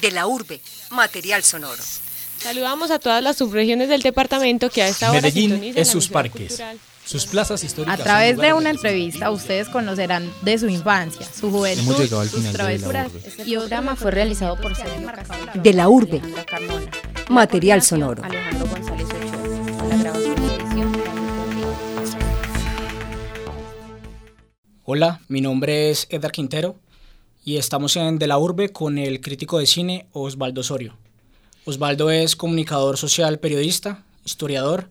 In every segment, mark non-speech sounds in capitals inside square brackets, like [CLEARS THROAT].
De la urbe, material sonoro. Saludamos a todas las subregiones del departamento que a esta hora Medellín es sus parques, cultural. sus plazas históricas. A través de una entrevista ustedes conocerán de su infancia, su juventud, Hemos llegado al sus travesuras. urbe. Este programa fue realizado por Sergio De la urbe, material sonoro. Alejandro González Ochoa. La grabación y. Hola, mi nombre es Edgar Quintero y estamos en De la Urbe con el crítico de cine Osvaldo Osorio. Osvaldo es comunicador social periodista, historiador,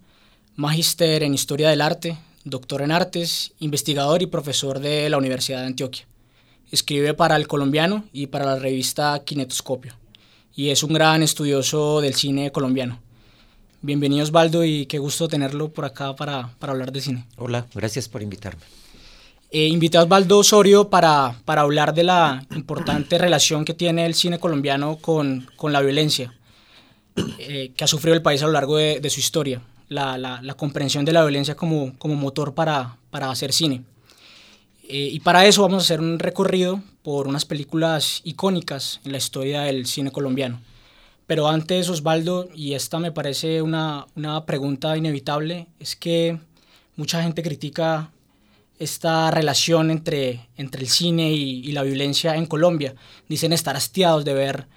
magíster en historia del arte, doctor en artes, investigador y profesor de la Universidad de Antioquia. Escribe para El Colombiano y para la revista Kinetoscopio y es un gran estudioso del cine colombiano. Bienvenido Osvaldo y qué gusto tenerlo por acá para, para hablar de cine. Hola, gracias por invitarme. Eh, invité a Osvaldo Osorio para, para hablar de la importante relación que tiene el cine colombiano con, con la violencia eh, que ha sufrido el país a lo largo de, de su historia, la, la- la comprensión de la violencia como, como motor para, para hacer cine. Eh, y para eso vamos a hacer un recorrido por unas películas icónicas en la historia del cine colombiano. Pero antes, Osvaldo, y esta me parece una, una pregunta inevitable, es que mucha gente critica esta relación entre, entre el cine y, la violencia en Colombia. Dicen estar hastiados de ver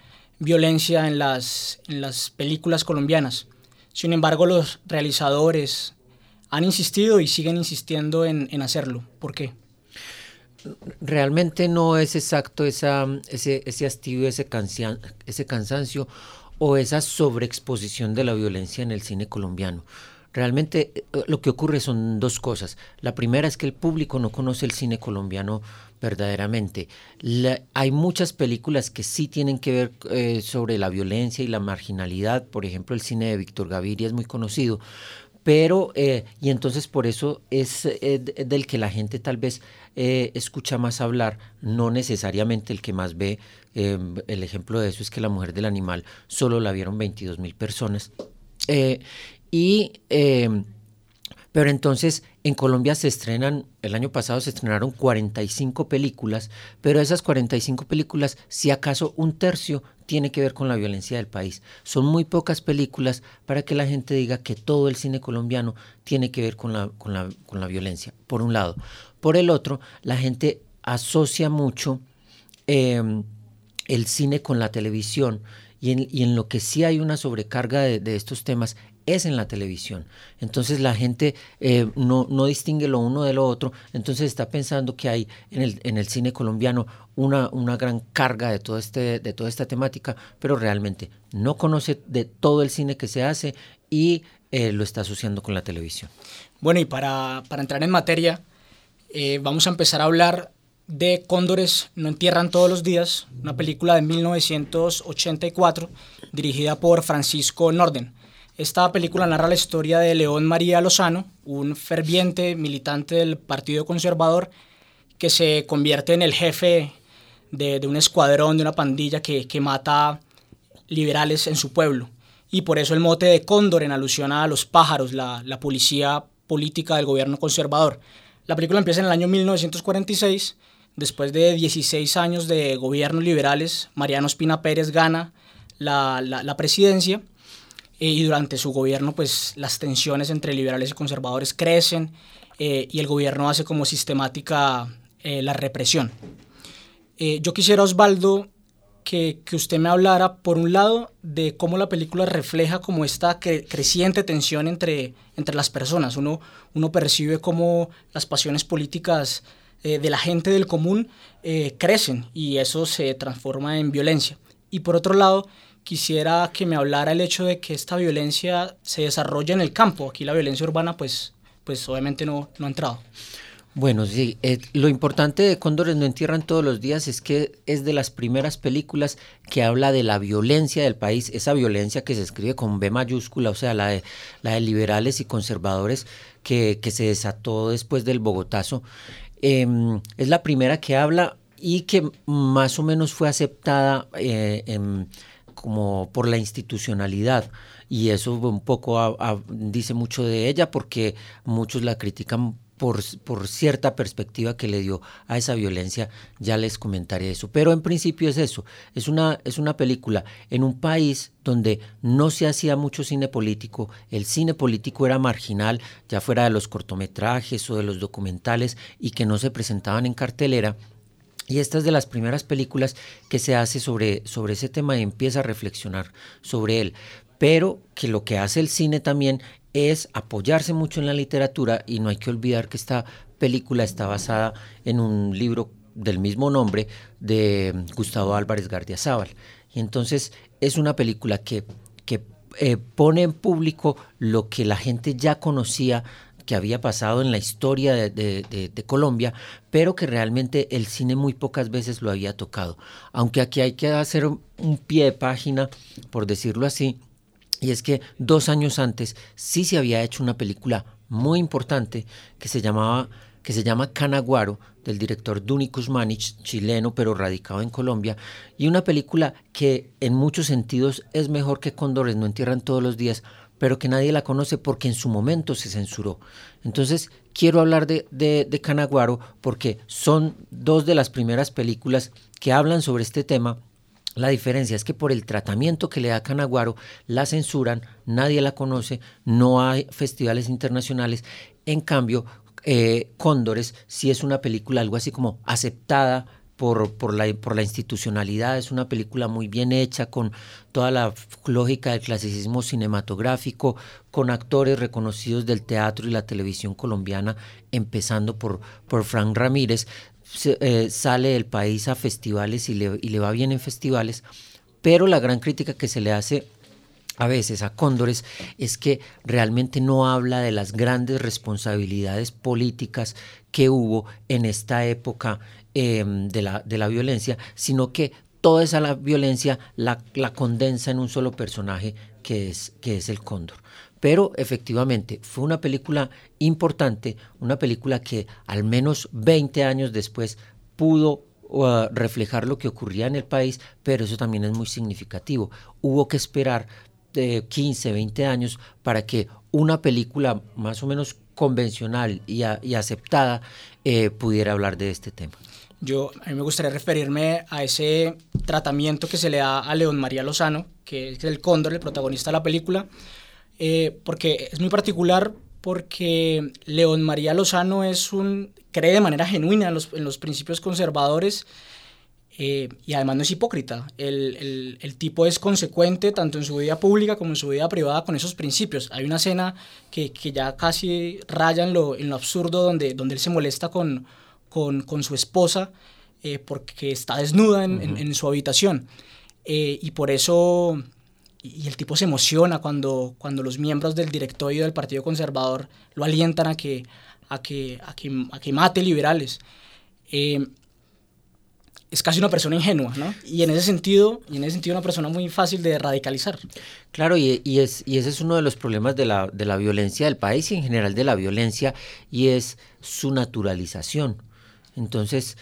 violencia en las, en las películas colombianas. Sin embargo, los realizadores han insistido y siguen insistiendo en, en hacerlo. ¿Por qué? Realmente no es exacto esa, ese, ese hastío, ese, ese cansancio o esa sobreexposición de la violencia en el cine colombiano. Realmente eh, lo que ocurre son dos cosas. La primera es que el público no conoce el cine colombiano verdaderamente. Hay muchas películas que sí tienen que ver eh, sobre la violencia y la marginalidad. Por ejemplo, el cine de Víctor Gaviria es muy conocido. Pero, eh, y entonces por eso es eh, de- del que la gente tal vez escucha más hablar, no necesariamente el que más ve. Eh, el ejemplo de eso es que La Mujer del Animal solo la vieron 22 mil personas. Y, eh, pero entonces en Colombia se estrenan, el año pasado se estrenaron 45 películas, pero esas 45 películas, si acaso un tercio tiene que ver con la violencia del país. Son muy pocas películas para que la gente diga que todo el cine colombiano tiene que ver con la, con la, con la violencia, por un lado. Por el otro, la gente asocia mucho eh, el cine con la televisión y en, y en lo que sí hay una sobrecarga de, de estos temas es en la televisión. Entonces la gente eh, no, no distingue lo uno de lo otro, entonces está pensando que hay en el, en el cine colombiano una, una gran carga de, todo este, de toda esta temática, pero realmente no conoce de todo el cine que se hace y eh, lo está asociando con la televisión. Bueno, y para, para entrar en materia, eh, vamos a empezar a hablar de Cóndores no entierran todos los días, una película de 1984 dirigida por Francisco Norden. Esta película narra la historia de León María Lozano, un ferviente militante del Partido Conservador que se convierte en el jefe de, un escuadrón, de una pandilla que, que mata liberales en su pueblo. Y por eso el mote de Cóndor en alusión a los pájaros, la, la policía política del gobierno conservador. La película empieza en el año 1946, después de 16 años de gobiernos liberales, Mariano Espina Pérez gana la, la presidencia eh, y durante su gobierno pues las tensiones entre liberales y conservadores crecen eh, y el gobierno hace como sistemática eh, la represión. Eh, yo quisiera, Osvaldo, que, que, usted me hablara, por un lado, de cómo la película refleja como esta cre creciente tensión entre, entre las personas. Uno, uno percibe cómo las pasiones políticas eh, de la gente del común eh, crecen y eso se transforma en violencia. Y por otro lado, quisiera que me hablara el hecho de que esta violencia se desarrolla en el campo. Aquí la violencia urbana, pues, pues obviamente no, no ha entrado. Bueno, sí, eh, lo importante de Cóndores no entierran todos los días es que es de las primeras películas que habla de la violencia del país, esa violencia que se escribe con B mayúscula, o sea, la de, la de liberales y conservadores que, que se desató después del Bogotazo. Eh, es la primera que habla y que más o menos fue aceptada eh, en, como por la institucionalidad y eso un poco dice mucho de ella porque muchos la critican por, por, cierta perspectiva que le dio a esa violencia, ya les comentaré eso. Pero en principio es eso, es una, es una película en un país donde no se hacía mucho cine político, el cine político era marginal, ya fuera de los cortometrajes o de los documentales, y que no se presentaban en cartelera. Y esta es de las primeras películas que se hace sobre, sobre ese tema y empieza a reflexionar sobre él. Pero que lo que hace el cine también es apoyarse mucho en la literatura y no hay que olvidar que esta película está basada en un libro del mismo nombre de Gustavo Álvarez Gardiazabal. Y entonces es una película que, que eh, pone en público lo que la gente ya conocía había pasado en la historia de, de, Colombia, pero que realmente el cine muy pocas veces lo había tocado. Aunque aquí hay que hacer un pie de página, por decirlo así, y es que dos años antes sí se había hecho una película muy importante que se llamaba que se llama Canaguaro, del director Duni Kuzmanich, chileno pero radicado en Colombia, y una película que en muchos sentidos es mejor que Cóndores no entierran todos los días, pero que nadie la conoce porque en su momento se censuró. Entonces, quiero hablar de, de, Canaguaro porque son dos de las primeras películas que hablan sobre este tema la diferencia es que por el tratamiento que le da Canaguaro, la censuran, nadie la conoce, no hay festivales internacionales. En cambio, eh, Cóndores sí es una película algo así como aceptada por, por, la, por la institucionalidad, es una película muy bien hecha, con toda la lógica del clasicismo cinematográfico, con actores reconocidos del teatro y la televisión colombiana, empezando por, por Frank Ramírez, eh, sale del país a festivales y le, y le va bien en festivales, pero la gran crítica que se le hace a veces a Cóndores es que realmente no habla de las grandes responsabilidades políticas que hubo en esta época em, de, la, de la violencia, sino que toda esa la violencia la, la, condensa en un solo personaje que es, que es el cóndor. Pero efectivamente fue una película importante, una película que al menos 20 años después pudo uh, reflejar lo que ocurría en el país, pero eso también es muy significativo. Hubo que esperar de 15, 20 años para que una película más o menos convencional y, aceptada eh, pudiera hablar de este tema. Yo, a mí me gustaría referirme a ese tratamiento que se le da a León María Lozano, que es el cóndor, el protagonista de la película, eh, porque es muy particular porque León María Lozano es un, cree de manera genuina en los, principios conservadores eh, y además no es hipócrita. El, el, tipo es consecuente tanto en su vida pública como en su vida privada con esos principios. Hay una escena que, que ya casi raya en lo, en lo, absurdo donde, donde él se molesta con, con, con su esposa eh, porque está desnuda en, en, en su habitación. y por eso y el tipo se emociona cuando, cuando los miembros del directorio del Partido Conservador lo alientan a que, a que, a que, a que mate liberales. Eh, es casi una persona ingenua, ¿no? Y en ese sentido, y en ese sentido una persona muy fácil de radicalizar. Claro, y, y, es, y ese es uno de los problemas de la, de la violencia del país y en general de la violencia, y es su naturalización. Entonces,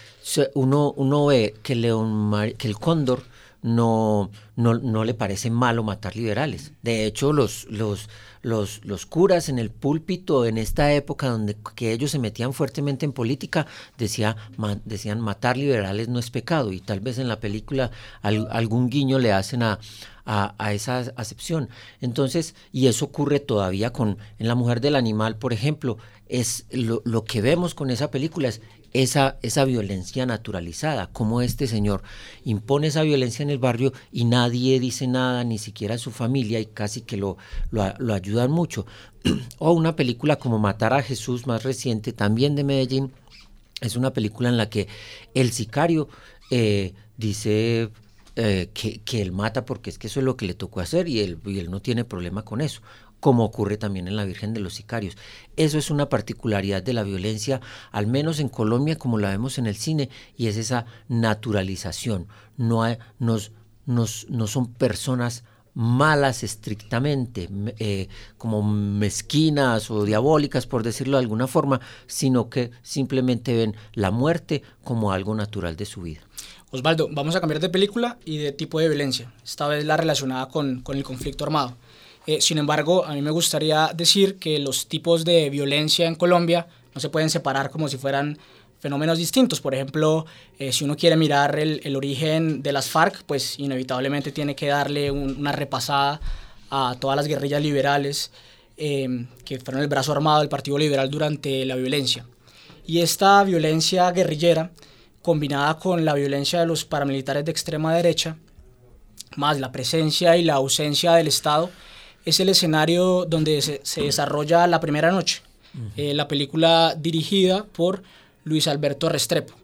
uno, uno ve que, León que el cóndor no, no, no, le parece malo matar liberales. De hecho, los, los, los, los, curas en el púlpito en esta época donde que ellos se metían fuertemente en política, decía, decían matar liberales no es pecado y tal vez en la película algún guiño le hacen a, a, a, esa acepción. Entonces, y eso ocurre todavía con en La Mujer del Animal, por ejemplo, es lo, lo que vemos con esa película es esa, esa violencia naturalizada, como este señor impone esa violencia en el barrio y nadie dice nada, ni siquiera su familia, y casi que lo, lo, ayudan mucho. [CLEARS THROAT] o una película como Matar a Jesús, más reciente, también de Medellín, es una película en la que el sicario eh, dice eh, que, que, él mata porque es que eso es lo que le tocó hacer y él, y él no tiene problema con eso como ocurre también en la Virgen de los Sicarios. Eso es una particularidad de la violencia, al menos en Colombia como la vemos en el cine, y es esa naturalización. No, nos, nos, no son personas malas estrictamente, eh, como mezquinas o diabólicas, por decirlo de alguna forma, sino que simplemente ven la muerte como algo natural de su vida. Osvaldo, vamos a cambiar de película y de tipo de violencia, esta vez la relacionada con el conflicto armado. Eh, sin embargo, a mí me gustaría decir que los tipos de violencia en Colombia no se pueden separar como si fueran fenómenos distintos. Por ejemplo, eh, si uno quiere mirar el, origen de las FARC, pues inevitablemente tiene que darle una repasada a todas las guerrillas liberales eh, que fueron el brazo armado del Partido Liberal durante la violencia. Y esta violencia guerrillera, combinada con la violencia de los paramilitares de extrema derecha, más la presencia y la ausencia del Estado, es el escenario donde se, se desarrolla la primera noche, eh, la película dirigida por Luis Alberto Restrepo.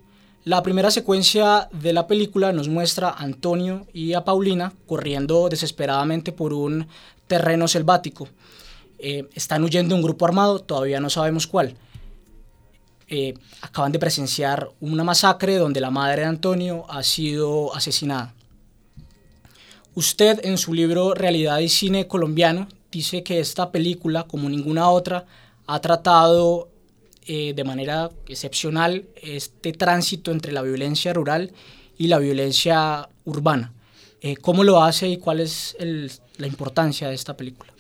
La primera secuencia de la película nos muestra a Antonio y a Paulina corriendo desesperadamente por un terreno selvático. Eh, están huyendo de un grupo armado, todavía no sabemos cuál. Eh, acaban de presenciar una masacre donde la madre de Antonio ha sido asesinada. Usted en su libro Realidad y Cine Colombiano dice que esta película, como ninguna otra, ha tratado eh, de manera excepcional este tránsito entre la violencia rural y la violencia urbana. Eh, ¿Cómo lo hace y cuál es la importancia de esta película?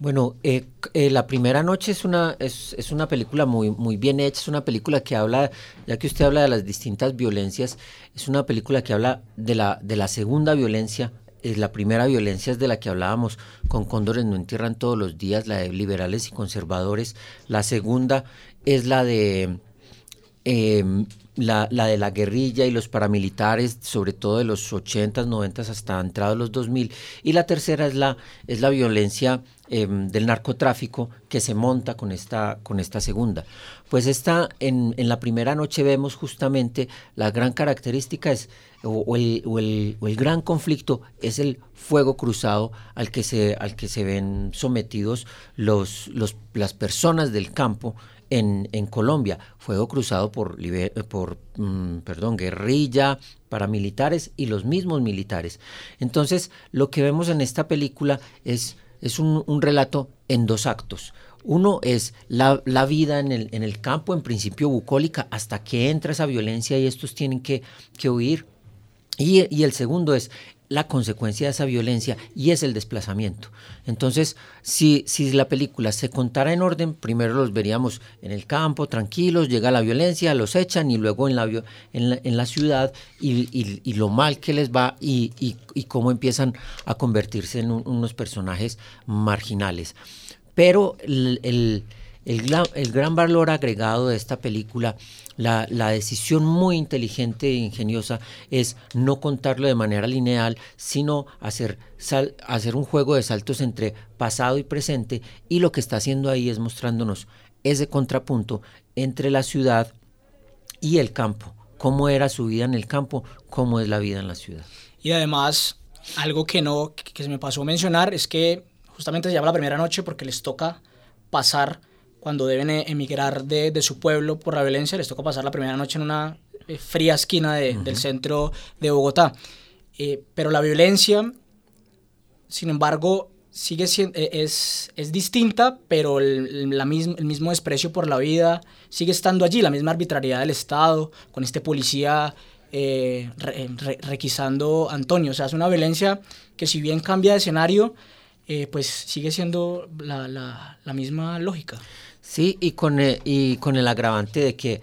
Bueno, eh, La Primera Noche es una, es, es, una película muy, muy bien hecha, es una película que habla, ya que usted habla de las distintas violencias, es una película que habla de la, de la segunda violencia. Eh, la primera violencia es de la que hablábamos con Cóndores no entierran todos los días, la de liberales y conservadores. La segunda es la de em, la, la, de la guerrilla y los paramilitares, sobre todo de los 80s, 90s hasta entrados los 2000. Y la tercera es la, es la violencia eh, del narcotráfico que se monta con esta, con esta segunda. Pues esta, en, en, la primera noche vemos justamente la gran característica es, o, el, o, el, o, el, gran conflicto es el fuego cruzado al que se, al que se ven sometidos los, los, las personas del campo en, en, Colombia, fuego cruzado por, por mm, perdón, guerrilla, paramilitares y los mismos militares. Entonces, lo que vemos en esta película es, es un, un relato en dos actos. Uno es la, la vida en el, en el, campo, en principio bucólica, hasta que entra esa violencia y estos tienen que, que huir. Y, el segundo es la consecuencia de esa violencia y es el desplazamiento. Entonces, si, si la película se contara en orden, primero los veríamos en el campo, tranquilos, llega la violencia, los echan y luego en la, en la, ciudad y, y, lo mal que les va y, cómo empiezan a convertirse en un, unos personajes marginales. Pero el, el, el, el gran valor agregado de esta película la, la, decisión muy inteligente e ingeniosa es no contarlo de manera lineal, sino hacer, hacer un juego de saltos entre pasado y presente y lo que está haciendo ahí es mostrándonos ese contrapunto entre la ciudad y el campo, cómo era su vida en el campo, cómo es la vida en la ciudad. Y además, algo que no, que se me pasó a mencionar es que justamente se llama la primera noche porque les toca pasar cuando deben emigrar de, de, su pueblo por la violencia, les toca pasar la primera noche en una eh, fría esquina de, uh -huh. del centro de Bogotá. Eh, pero la violencia, sin embargo, sigue siendo, eh, es, es distinta, pero el, la el mismo desprecio por la vida sigue estando allí, la misma arbitrariedad del Estado, con este policía re, re, requisando a Antonio. O sea, es una violencia que si bien cambia de escenario, pues sigue siendo la, la, la misma lógica. Sí, y con, el, y con el agravante de que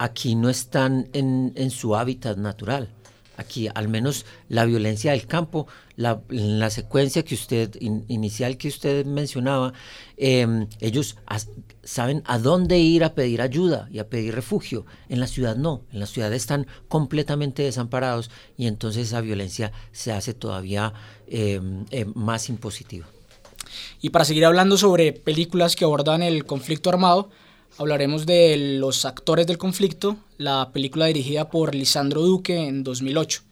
aquí no están en, en su hábitat natural. Aquí, al menos la violencia del campo, la, la secuencia que usted in, inicial que usted mencionaba, eh, ellos saben a dónde ir a pedir ayuda y a pedir refugio. En la ciudad no, en la ciudad están completamente desamparados y entonces esa violencia se hace todavía eh, eh, más impositiva. Y para seguir hablando sobre películas que abordan el conflicto armado, hablaremos de Los actores del conflicto, la película dirigida por Lisandro Duque en 2008.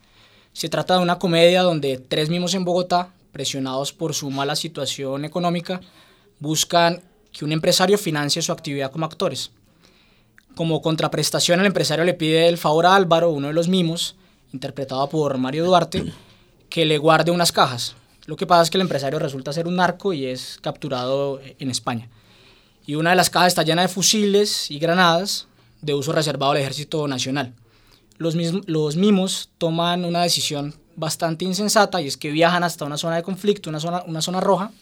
Se trata de una comedia donde tres mimos en Bogotá, presionados por su mala situación económica, buscan que un empresario financie su actividad como actores. Como contraprestación, el empresario le pide el favor a Álvaro, uno de los mimos, interpretado por Mario Duarte, que le guarde unas cajas, lo que pasa es que el empresario resulta ser un narco y es capturado en España. Y una de las cajas está llena de fusiles y granadas de uso reservado al Ejército Nacional. Los, los mimos toman una decisión bastante insensata y es que viajan hasta una zona de conflicto, una zona, roja,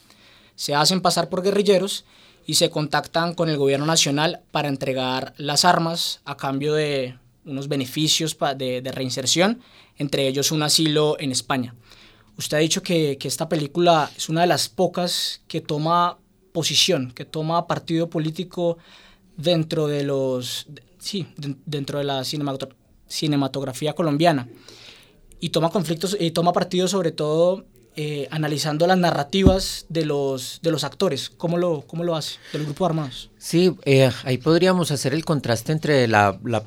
se hacen pasar por guerrilleros y se contactan con el gobierno nacional para entregar las armas a cambio de unos beneficios de reinserción, entre ellos un asilo en España. Usted ha dicho que, que, esta película es una de las pocas que toma posición, que toma partido político dentro de los sí, dentro de la cinematografía colombiana y toma conflictos y toma partido sobre todo eh, analizando las narrativas de los, de los actores. ¿Cómo lo, cómo lo hace? Del grupo armados. Sí, eh, ahí podríamos hacer el contraste entre la, la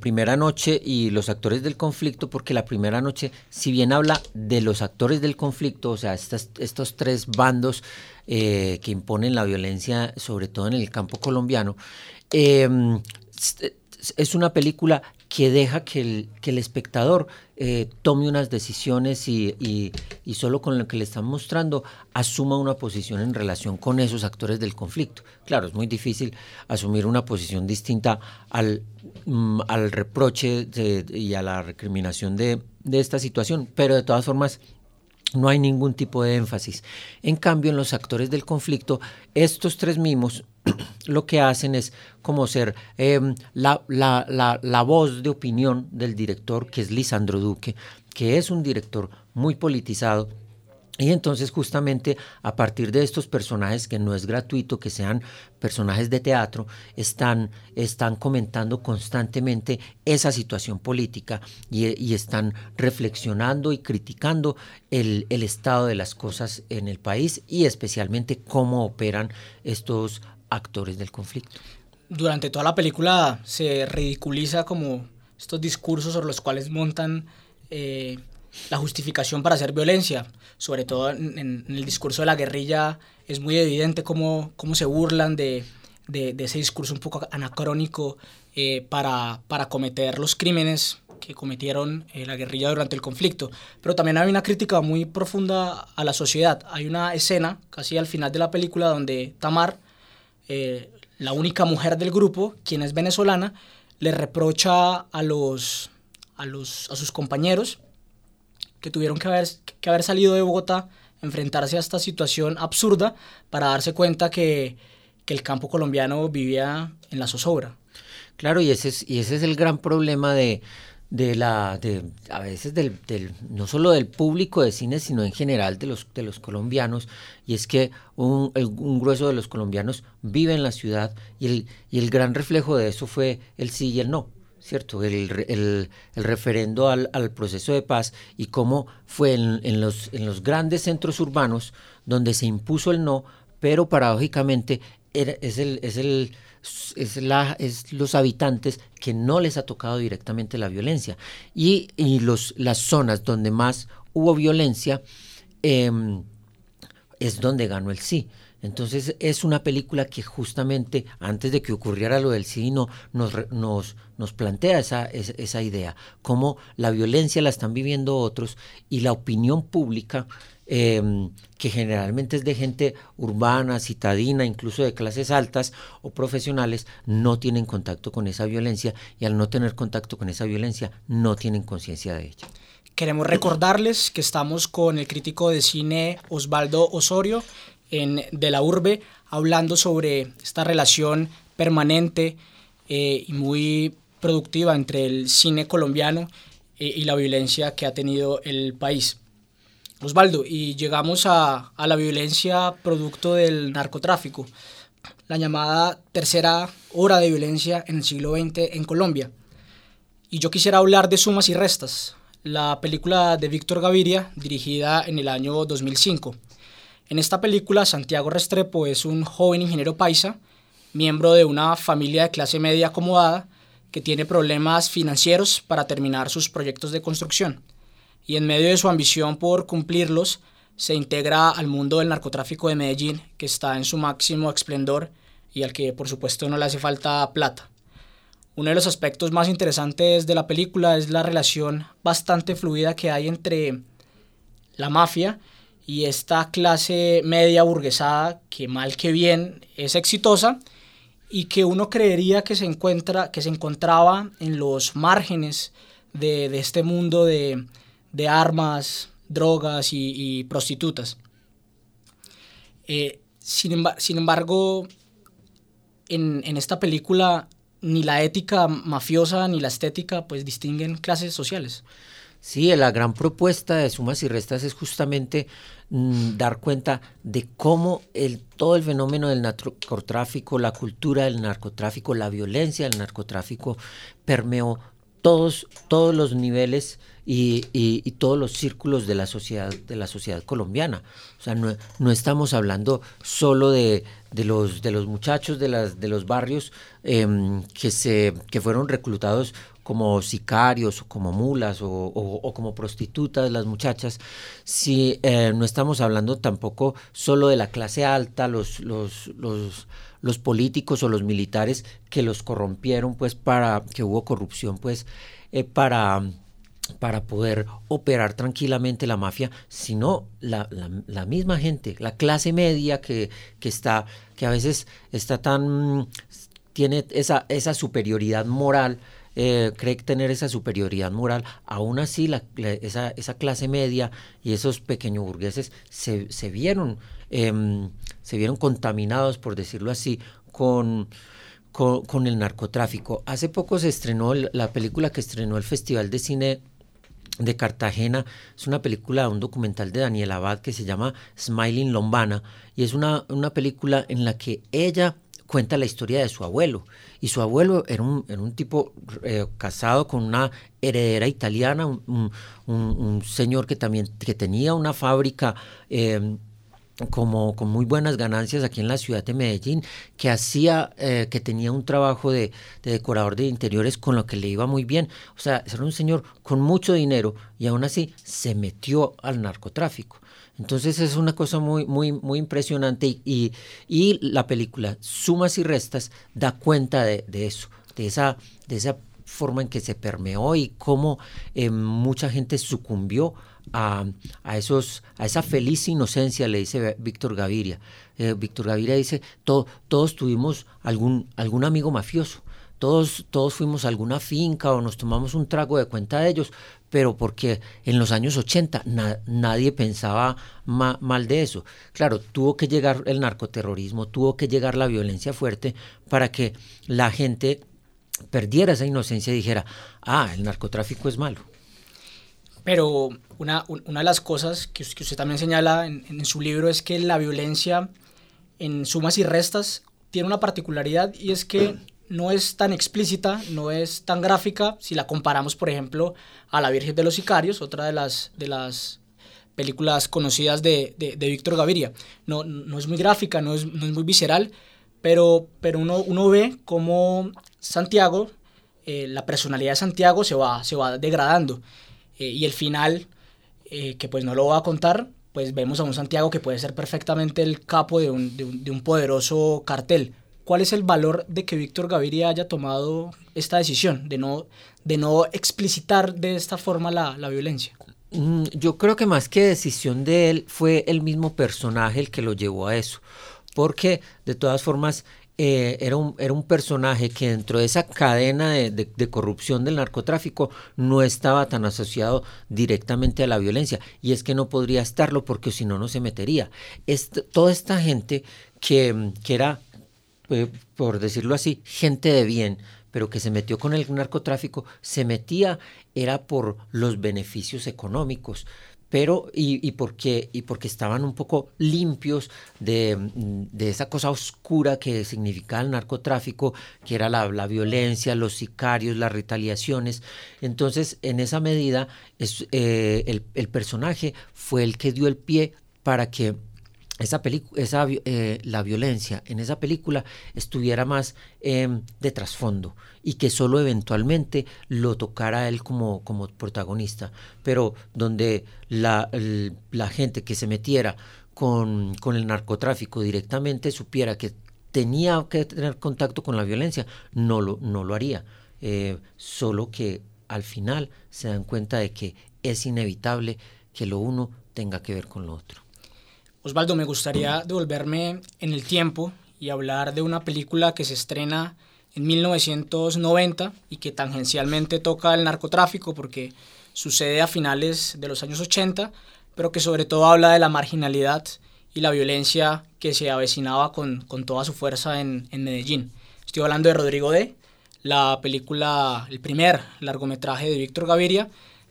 primera noche y los actores del conflicto, porque la primera noche, si bien habla de los actores del conflicto, o sea, estas, estos tres bandos eh, que imponen la violencia, sobre todo en el campo colombiano, es una película que deja que el, que el espectador eh, tome unas decisiones y, y, solo con lo que le están mostrando asuma una posición en relación con esos actores del conflicto. Claro, es muy difícil asumir una posición distinta al, mm, al reproche y a la recriminación de, de esta situación, pero de todas formas no hay ningún tipo de énfasis. En cambio, en los actores del conflicto, estos tres mimos [CLEARS THROAT] lo que hacen es como ser em, la, la, la, voz de opinión del director, que es Lisandro Duque, que es un director muy politizado, y entonces justamente a partir de estos personajes, que no es gratuito que sean personajes de teatro, están, están comentando constantemente esa situación política y, están reflexionando y criticando el, el, estado de las cosas en el país y especialmente cómo operan estos actores del conflicto. Durante toda la película se ridiculiza como estos discursos sobre los cuales montan... Eh, la justificación para hacer violencia, sobre todo en, el discurso de la guerrilla, es muy evidente cómo, cómo se burlan de, de, ese discurso un poco anacrónico eh, para, para, cometer los crímenes que cometieron eh, la guerrilla durante el conflicto. Pero también hay una crítica muy profunda a la sociedad. Hay una escena, casi al final de la película, donde Tamar, eh, la única mujer del grupo, quien es venezolana, le reprocha a, los, a, los, a sus compañeros que tuvieron que haber, que haber salido de Bogotá, enfrentarse a esta situación absurda para darse cuenta que, que el campo colombiano vivía en la zozobra. Claro, y ese es, y ese es el gran problema de, de la de, a veces del, no solo del público de cine sino en general de los de los colombianos y es que un, un grueso de los colombianos vive en la ciudad y el, y el gran reflejo de eso fue el sí y el no ¿cierto? El, el, el referendo al, al, proceso de paz y cómo fue en, en, los, en los grandes centros urbanos donde se impuso el no, pero paradójicamente es, el, es, el, es, la, es los habitantes que no les ha tocado directamente la violencia. Y, y los, las zonas donde más hubo violencia eh, es donde ganó el sí. Entonces es una película que justamente antes de que ocurriera lo del sí nos, nos, nos plantea esa, esa, idea, cómo la violencia la están viviendo otros y la opinión pública, em, que generalmente es de gente urbana, citadina, incluso de clases altas o profesionales, no tienen contacto con esa violencia y al no tener contacto con esa violencia no tienen conciencia de ella. Queremos recordarles que estamos con el crítico de cine Osvaldo Osorio en, de la urbe, hablando sobre esta relación permanente eh, y muy productiva entre el cine colombiano eh, y la violencia que ha tenido el país. Osvaldo, y llegamos a, a, la violencia producto del narcotráfico, la llamada tercera hora de violencia en el siglo XX en Colombia. Y yo quisiera hablar de Sumas y Restas, la película de Víctor Gaviria, dirigida en el año 2005. En esta película, Santiago Restrepo es un joven ingeniero paisa, miembro de una familia de clase media acomodada, que tiene problemas financieros para terminar sus proyectos de construcción. Y en medio de su ambición por cumplirlos, se integra al mundo del narcotráfico de Medellín, que está en su máximo esplendor y al que por supuesto no le hace falta plata. Uno de los aspectos más interesantes de la película es la relación bastante fluida que hay entre la mafia y esta clase media burguesada que mal que bien es exitosa y que uno creería que se, encuentra, que se encontraba en los márgenes de, de este mundo de, de, armas, drogas y, prostitutas. Eh, Sin, sin embargo, en, en esta película ni la ética mafiosa ni la estética pues distinguen clases sociales. Sí, la gran propuesta de sumas y restas es justamente mm, dar cuenta de cómo el, todo el fenómeno del narcotráfico, la cultura del narcotráfico, la violencia del narcotráfico permeó todos, todos los niveles y, y- todos los círculos de la sociedad, de la sociedad colombiana. O sea, no, no estamos hablando solo de, de los, de los muchachos de, las, de los barrios em, que, se, que fueron reclutados como sicarios o como mulas o, o- como prostitutas las muchachas, si eh, no estamos hablando tampoco solo de la clase alta, los, los, los, los políticos o los militares que los corrompieron, pues para que hubo corrupción, pues eh, para para poder operar tranquilamente la mafia, sino la, la- la misma gente, la clase media que, que está, que a veces está tan, tiene esa, esa superioridad moral, eh, cree tener esa superioridad moral, aún así esa, clase media y esos pequeños burgueses se, vieron, em, se vieron contaminados, por decirlo así, con, el narcotráfico. Hace poco se estrenó la película que estrenó el Festival de Cine de Cartagena. Es una película, un documental de Daniel Abad que se llama Smiling Lombana y es una película en la que ella cuenta la historia de su abuelo. Y su abuelo era un, era un tipo eh, casado con una heredera italiana, un, un- señor que también que tenía una fábrica eh, como con muy buenas ganancias aquí en la ciudad de Medellín, que hacía, eh, que tenía un trabajo de, de decorador de interiores con lo que le iba muy bien. O sea, era un señor con mucho dinero y aún así se metió al narcotráfico. Entonces es una cosa muy, muy, muy impresionante y, y, y la película Sumas y Restas da cuenta de, eso, de esa, de esa forma en que se permeó y cómo eh, mucha gente sucumbió a, a, esos, a esa feliz inocencia, le dice Víctor Gaviria. Eh, Víctor Gaviria dice, "To- todos tuvimos algún, algún amigo mafioso, todos, todos fuimos a alguna finca o nos tomamos un trago de cuenta de ellos, pero porque en los años 80 na- nadie pensaba ma- mal de eso. Claro, tuvo que llegar el narcoterrorismo, tuvo que llegar la violencia fuerte para que la gente perdiera esa inocencia y dijera, ah, el narcotráfico es malo. Pero una, un- una de las cosas que, us- que usted también señala en su libro es que la violencia en sumas y restas tiene una particularidad y es que no es tan explícita, no es tan gráfica si la comparamos, por ejemplo, a La Virgen de los Sicarios, otra de las, de las películas conocidas de, de, Víctor Gaviria. No, no es muy gráfica, no es, no es muy visceral, pero, pero uno, uno ve cómo Santiago, eh, la personalidad de Santiago se va, se va degradando. Eh, y el final, eh, que pues no lo voy a contar, pues vemos a un Santiago que puede ser perfectamente el capo de un, de un poderoso cartel. ¿Cuál es el valor de que Víctor Gaviria haya tomado esta decisión de no, de no explicitar de esta forma la, la violencia? Mm, Yo creo que más que decisión de él fue el mismo personaje el que lo llevó a eso, porque de todas formas eh, era, un, era un personaje que dentro de esa cadena de, de- corrupción del narcotráfico no estaba tan asociado directamente a la violencia, y es que no podría estarlo porque si no, no se metería. Est- toda esta gente que, que era eh, por decirlo así, gente de bien, pero que se metió con el narcotráfico, se metía era por los beneficios económicos, pero y, y porque y porque estaban un poco limpios de, mm, de esa cosa oscura que significaba el narcotráfico, que era la, la violencia, los sicarios, las retaliaciones. Entonces, en esa medida, es, eh, el, el personaje fue el que dio el pie para que esa esa, eh, la violencia en esa película estuviera más em, de trasfondo y que solo eventualmente lo tocara él como, como protagonista, pero donde la, la gente que se metiera con, con el narcotráfico directamente supiera que tenía que tener contacto con la violencia, no lo, no lo haría, Eh, solo que al final se dan cuenta de que es inevitable que lo uno tenga que ver con lo otro. Osvaldo, me gustaría devolverme en el tiempo y hablar de una película que se estrena en 1990 y que tangencialmente toca el narcotráfico porque sucede a finales de los años 80, pero que sobre todo habla de la marginalidad y la violencia que se avecinaba con, con toda su fuerza en, en Medellín. Estoy hablando de Rodrigo D., la película, el primer largometraje de Víctor Gaviria,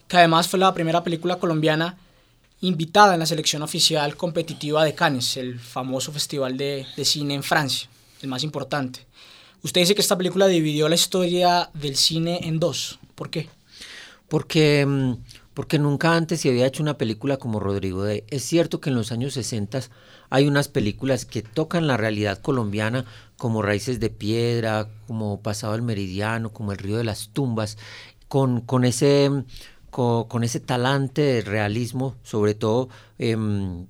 que además fue la primera película colombiana invitada en la selección oficial competitiva de Cannes, el famoso festival de, de, cine en Francia, el más importante. Usted dice que esta película dividió la historia del cine en dos. ¿Por qué? Porque, mm, porque nunca antes se había hecho una película como Rodrigo D. Es cierto que en los años 60 hay unas películas que tocan la realidad colombiana como Raíces de Piedra, como Pasado el Meridiano, como El Río de las Tumbas, con, con ese con, ese talante de realismo, sobre todo eh,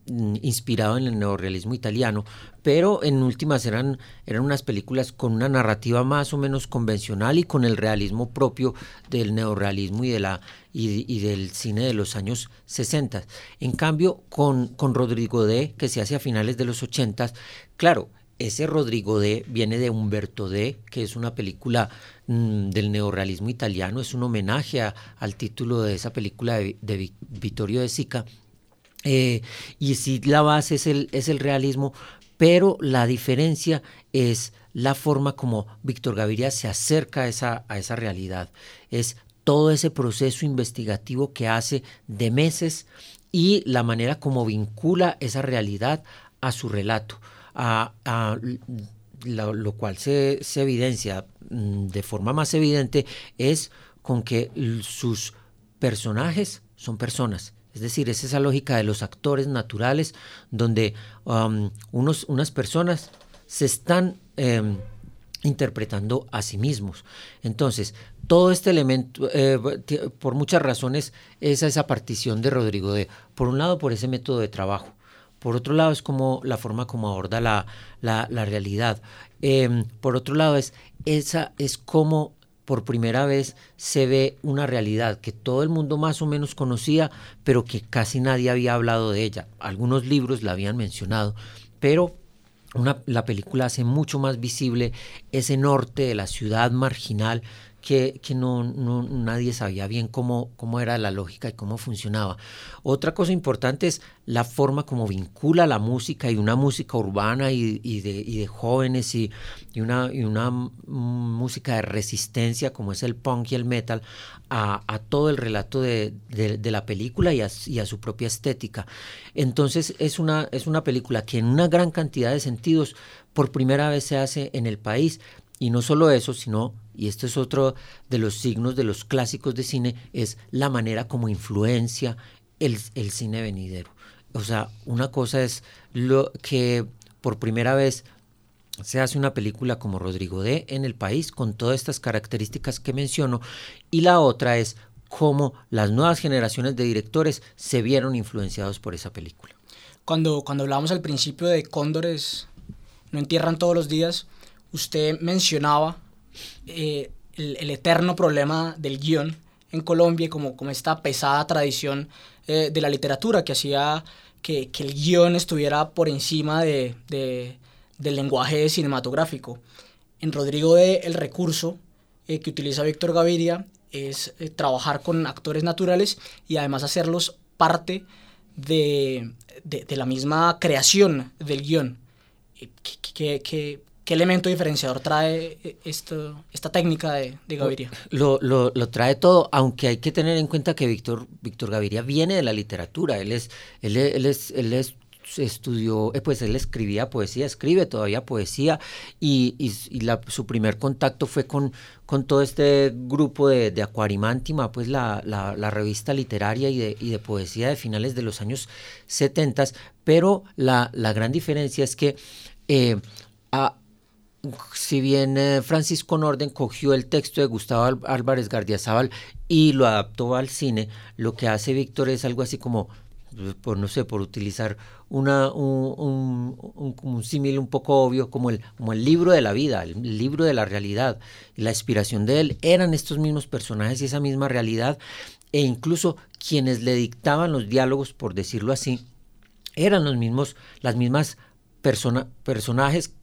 inspirado en el neorrealismo italiano, pero en últimas eran, eran unas películas con una narrativa más o menos convencional y con el realismo propio del neorrealismo y, de la, y, y del cine de los años 60. En cambio, con, con Rodrigo D., que se hace a finales de los 80, claro, ese Rodrigo D viene de Humberto D, que es una película mmm, del neorrealismo italiano, es un homenaje al título de esa película de, Vittorio de Sica. Eh, y sí, la base es el, es el realismo, pero la diferencia es la forma como Víctor Gaviria se acerca a esa, a esa realidad. Es todo ese proceso investigativo que hace de meses y la manera como vincula esa realidad a su relato lo, cual se, evidencia mm, de forma más evidente es con que sus personajes son personas. Es decir, es esa lógica de los actores naturales donde um, unos, unas personas se están eh, interpretando a sí mismos. Entonces, todo este elemento, eh, por muchas razones, es esa partición de Rodrigo de, por un lado, por ese método de trabajo, por otro lado es como la forma como aborda la, la, realidad. Eh, por otro lado es esa es como por primera vez se ve una realidad que todo el mundo más o menos conocía, pero que casi nadie había hablado de ella. Algunos libros la habían mencionado, pero una, la película hace mucho más visible ese norte de la ciudad marginal que, que no, no, nadie sabía bien cómo, cómo era la lógica y cómo funcionaba. Otra cosa importante es la forma como vincula la música y una música urbana y, y, de, y de, jóvenes y, y, una, una música de resistencia como es el punk y el metal a, todo el relato de, de, la película y a, su propia estética. Entonces es una, es una película que en una gran cantidad de sentidos por primera vez se hace en el país y no solo eso, sino y este es otro de los signos de los clásicos de cine, es la manera como influencia el, el cine venidero. O sea, una cosa es lo que por primera vez se hace una película como Rodrigo D en el país con todas estas características que menciono y la otra es cómo las nuevas generaciones de directores se vieron influenciados por esa película. Cuando, cuando hablábamos al principio de cóndores no entierran todos los días, usted mencionaba eh, el, eterno problema del guion en Colombia, como, como esta pesada tradición eh, de la literatura que hacía que, que, el guion estuviera por encima de, de, del lenguaje cinematográfico. En Rodrigo de el recurso eh, que utiliza Víctor Gaviria es trabajar con actores naturales y además hacerlos parte de, de, la misma creación del guion. Que, que, ¿Qué elemento diferenciador trae eh, esto, esta técnica de, de Gaviria? Lo, lo, lo, trae todo, aunque hay que tener en cuenta que Víctor, Víctor Gaviria viene de la literatura, él es, él, él es, él es estudió, eh, pues él escribía poesía, escribe todavía poesía y, y, y la, su primer contacto fue con, con todo este grupo de, de Acuarimántima, pues la, la, la, revista literaria y de, y de poesía de finales de los años 70, pero la, la gran diferencia es que eh, a, si bien eh, Francisco Norden cogió el texto de Gustavo Álvarez Gardiazabal y lo adaptó al cine, lo que hace Víctor es algo así como, por no sé, por utilizar un, un, un, símil un poco obvio, como el, como el libro de la vida, el libro de la realidad. La inspiración de él eran estos mismos personajes y esa misma realidad, e incluso quienes le dictaban los diálogos, por decirlo así, eran los mismos, las mismas persona, personajes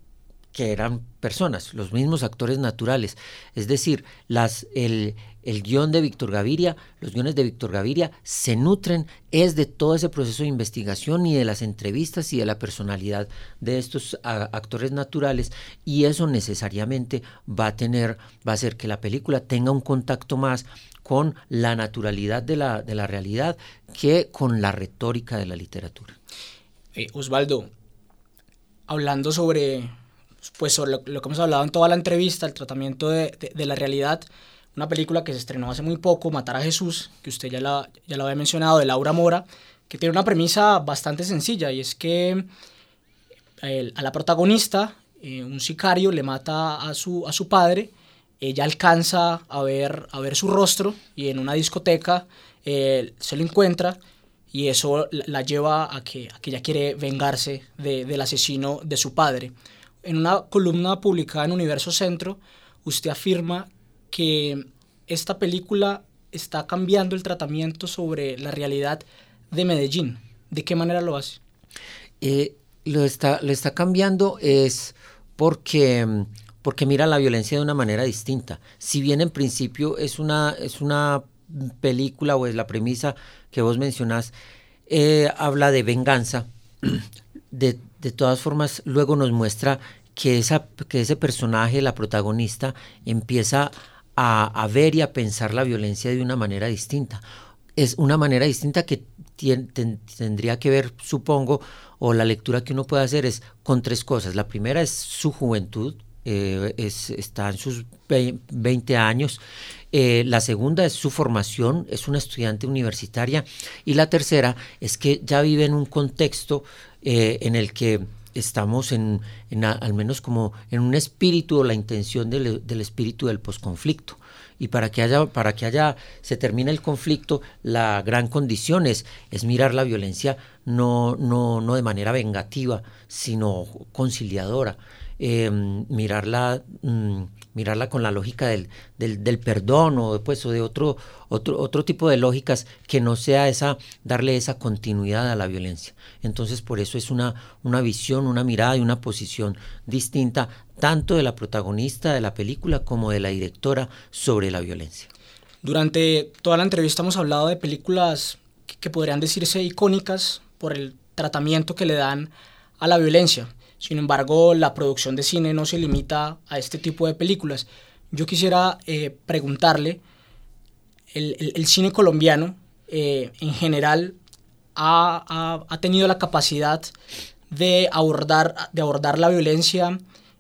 que eran personas, los mismos actores naturales. Es decir, las, el, el guion de Víctor Gaviria, los guiones de Víctor Gaviria se nutren es de todo ese proceso de investigación y de las entrevistas y de la personalidad de estos actores naturales y eso necesariamente va a tener, va a hacer que la película tenga un contacto más con la naturalidad de la, de la realidad que con la retórica de la literatura. Eh, Osvaldo, hablando sobre pues lo, que hemos hablado en toda la entrevista, el tratamiento de, la realidad, una película que se estrenó hace muy poco, Matar a Jesús, que usted ya la, ya la había mencionado, de Laura Mora, que tiene una premisa bastante sencilla y es que a la protagonista, eh, un sicario le mata a su, a su padre, ella alcanza a ver, a ver su rostro y en una discoteca se lo encuentra y eso la lleva a que, a que ella quiere vengarse del asesino de su padre en una columna publicada en Universo Centro, usted afirma que esta película está cambiando el tratamiento sobre la realidad de Medellín. ¿De qué manera lo hace? Eh, lo, está, lo está cambiando es porque, porque mira la violencia de una manera distinta. Si bien en principio es una, es una película o es la premisa que vos mencionás, eh, habla de venganza, [CLEARS THROAT] de, de todas formas, luego nos muestra que, esa, que ese personaje, la protagonista, empieza a, ver y a pensar la violencia de una manera distinta. Es una manera distinta que tendría que ver, supongo, o la lectura que uno puede hacer es con tres cosas. La primera es su juventud, eh, es, está en sus 20 años. Eh, la segunda es su formación, es una estudiante universitaria. Y la tercera es que ya vive en un contexto eh, en el que estamos en, al menos como en un espíritu o la intención del, espíritu del posconflicto. Y para que haya, para que haya, se termine el conflicto, la gran condición es, es mirar la violencia no, no, no de manera vengativa, sino conciliadora. Em, mirarla, mm, mirarla con la lógica del, del, perdón o, pues, o de otro, otro, otro tipo de lógicas que no sea esa, darle esa continuidad a la violencia. Entonces por eso es una, una visión, una mirada y una posición distinta tanto de la protagonista de la película como de la directora sobre la violencia. Durante toda la entrevista hemos hablado de películas que podrían decirse icónicas por el tratamiento que le dan a la violencia. Sin embargo, la producción de cine no se limita a este tipo de películas. Yo quisiera eh, preguntarle, el, cine colombiano eh, en general ha, tenido la capacidad de abordar, de abordar la violencia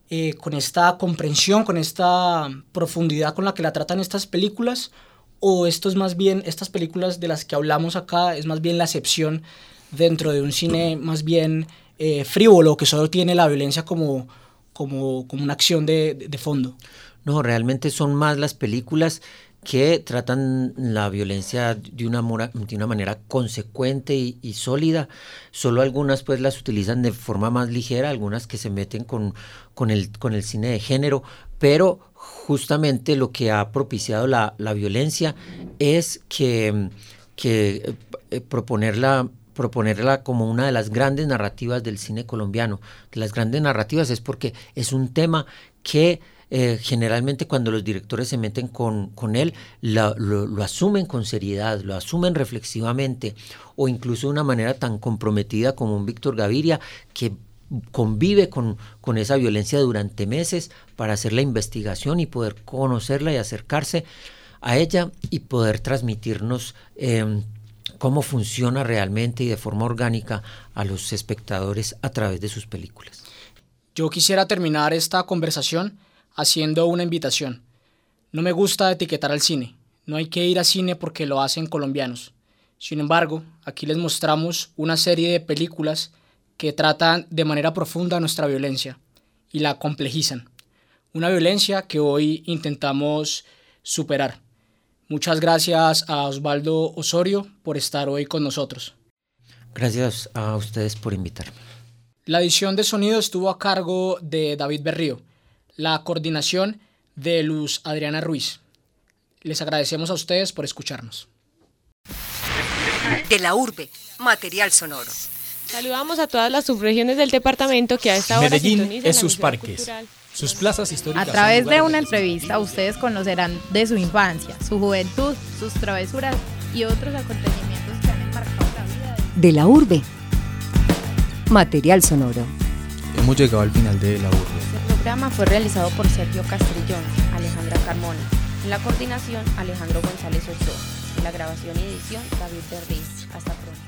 eh, con esta comprensión, con esta profundidad con la que la tratan estas películas, o esto es más bien, estas películas de las que hablamos acá, es más bien la excepción dentro de un cine más bien eh, frívolo, que solo tiene la violencia como, como, como una acción de, de, fondo. No, realmente son más las películas que tratan la violencia de una, de una manera consecuente y, sólida. Solo algunas pues las utilizan de forma más ligera, algunas que se meten con, con, el, con el cine de género, pero justamente lo que ha propiciado la, la violencia es que, que eh, proponerla proponerla como una de las grandes narrativas del cine colombiano. De las grandes narrativas es porque es un tema que eh, generalmente cuando los directores se meten con, con él, lo, asumen con seriedad, lo asumen reflexivamente o incluso de una manera tan comprometida como un Víctor Gaviria que convive con, con, esa violencia durante meses para hacer la investigación y poder conocerla y acercarse a ella y poder transmitirnos em, cómo funciona realmente y de forma orgánica a los espectadores a través de sus películas. Yo quisiera terminar esta conversación haciendo una invitación. No me gusta etiquetar al cine. No hay que ir a cine porque lo hacen colombianos. Sin embargo, aquí les mostramos una serie de películas que tratan de manera profunda nuestra violencia y la complejizan. Una violencia que hoy intentamos superar. Muchas gracias a Osvaldo Osorio por estar hoy con nosotros. Gracias a ustedes por invitarme. La edición de sonido estuvo a cargo de David Berrío, la coordinación de Luz Adriana Ruiz. Les agradecemos a ustedes por escucharnos. De la urbe, material sonoro. Saludamos a todas las subregiones del departamento que a esta hora Medellín es la sus parques. cultural. Sus plazas históricas. A través de una entrevista ustedes conocerán de su infancia, su juventud, sus travesuras y otros acontecimientos que han enmarcado la vida de De la urbe. Material sonoro. Hemos llegado al final de la urbe. Este programa fue realizado por Sergio Castrillón, Alejandra Carmona. En la coordinación, Alejandro González Ochoa. En la grabación y edición, David Berriz. Hasta pronto.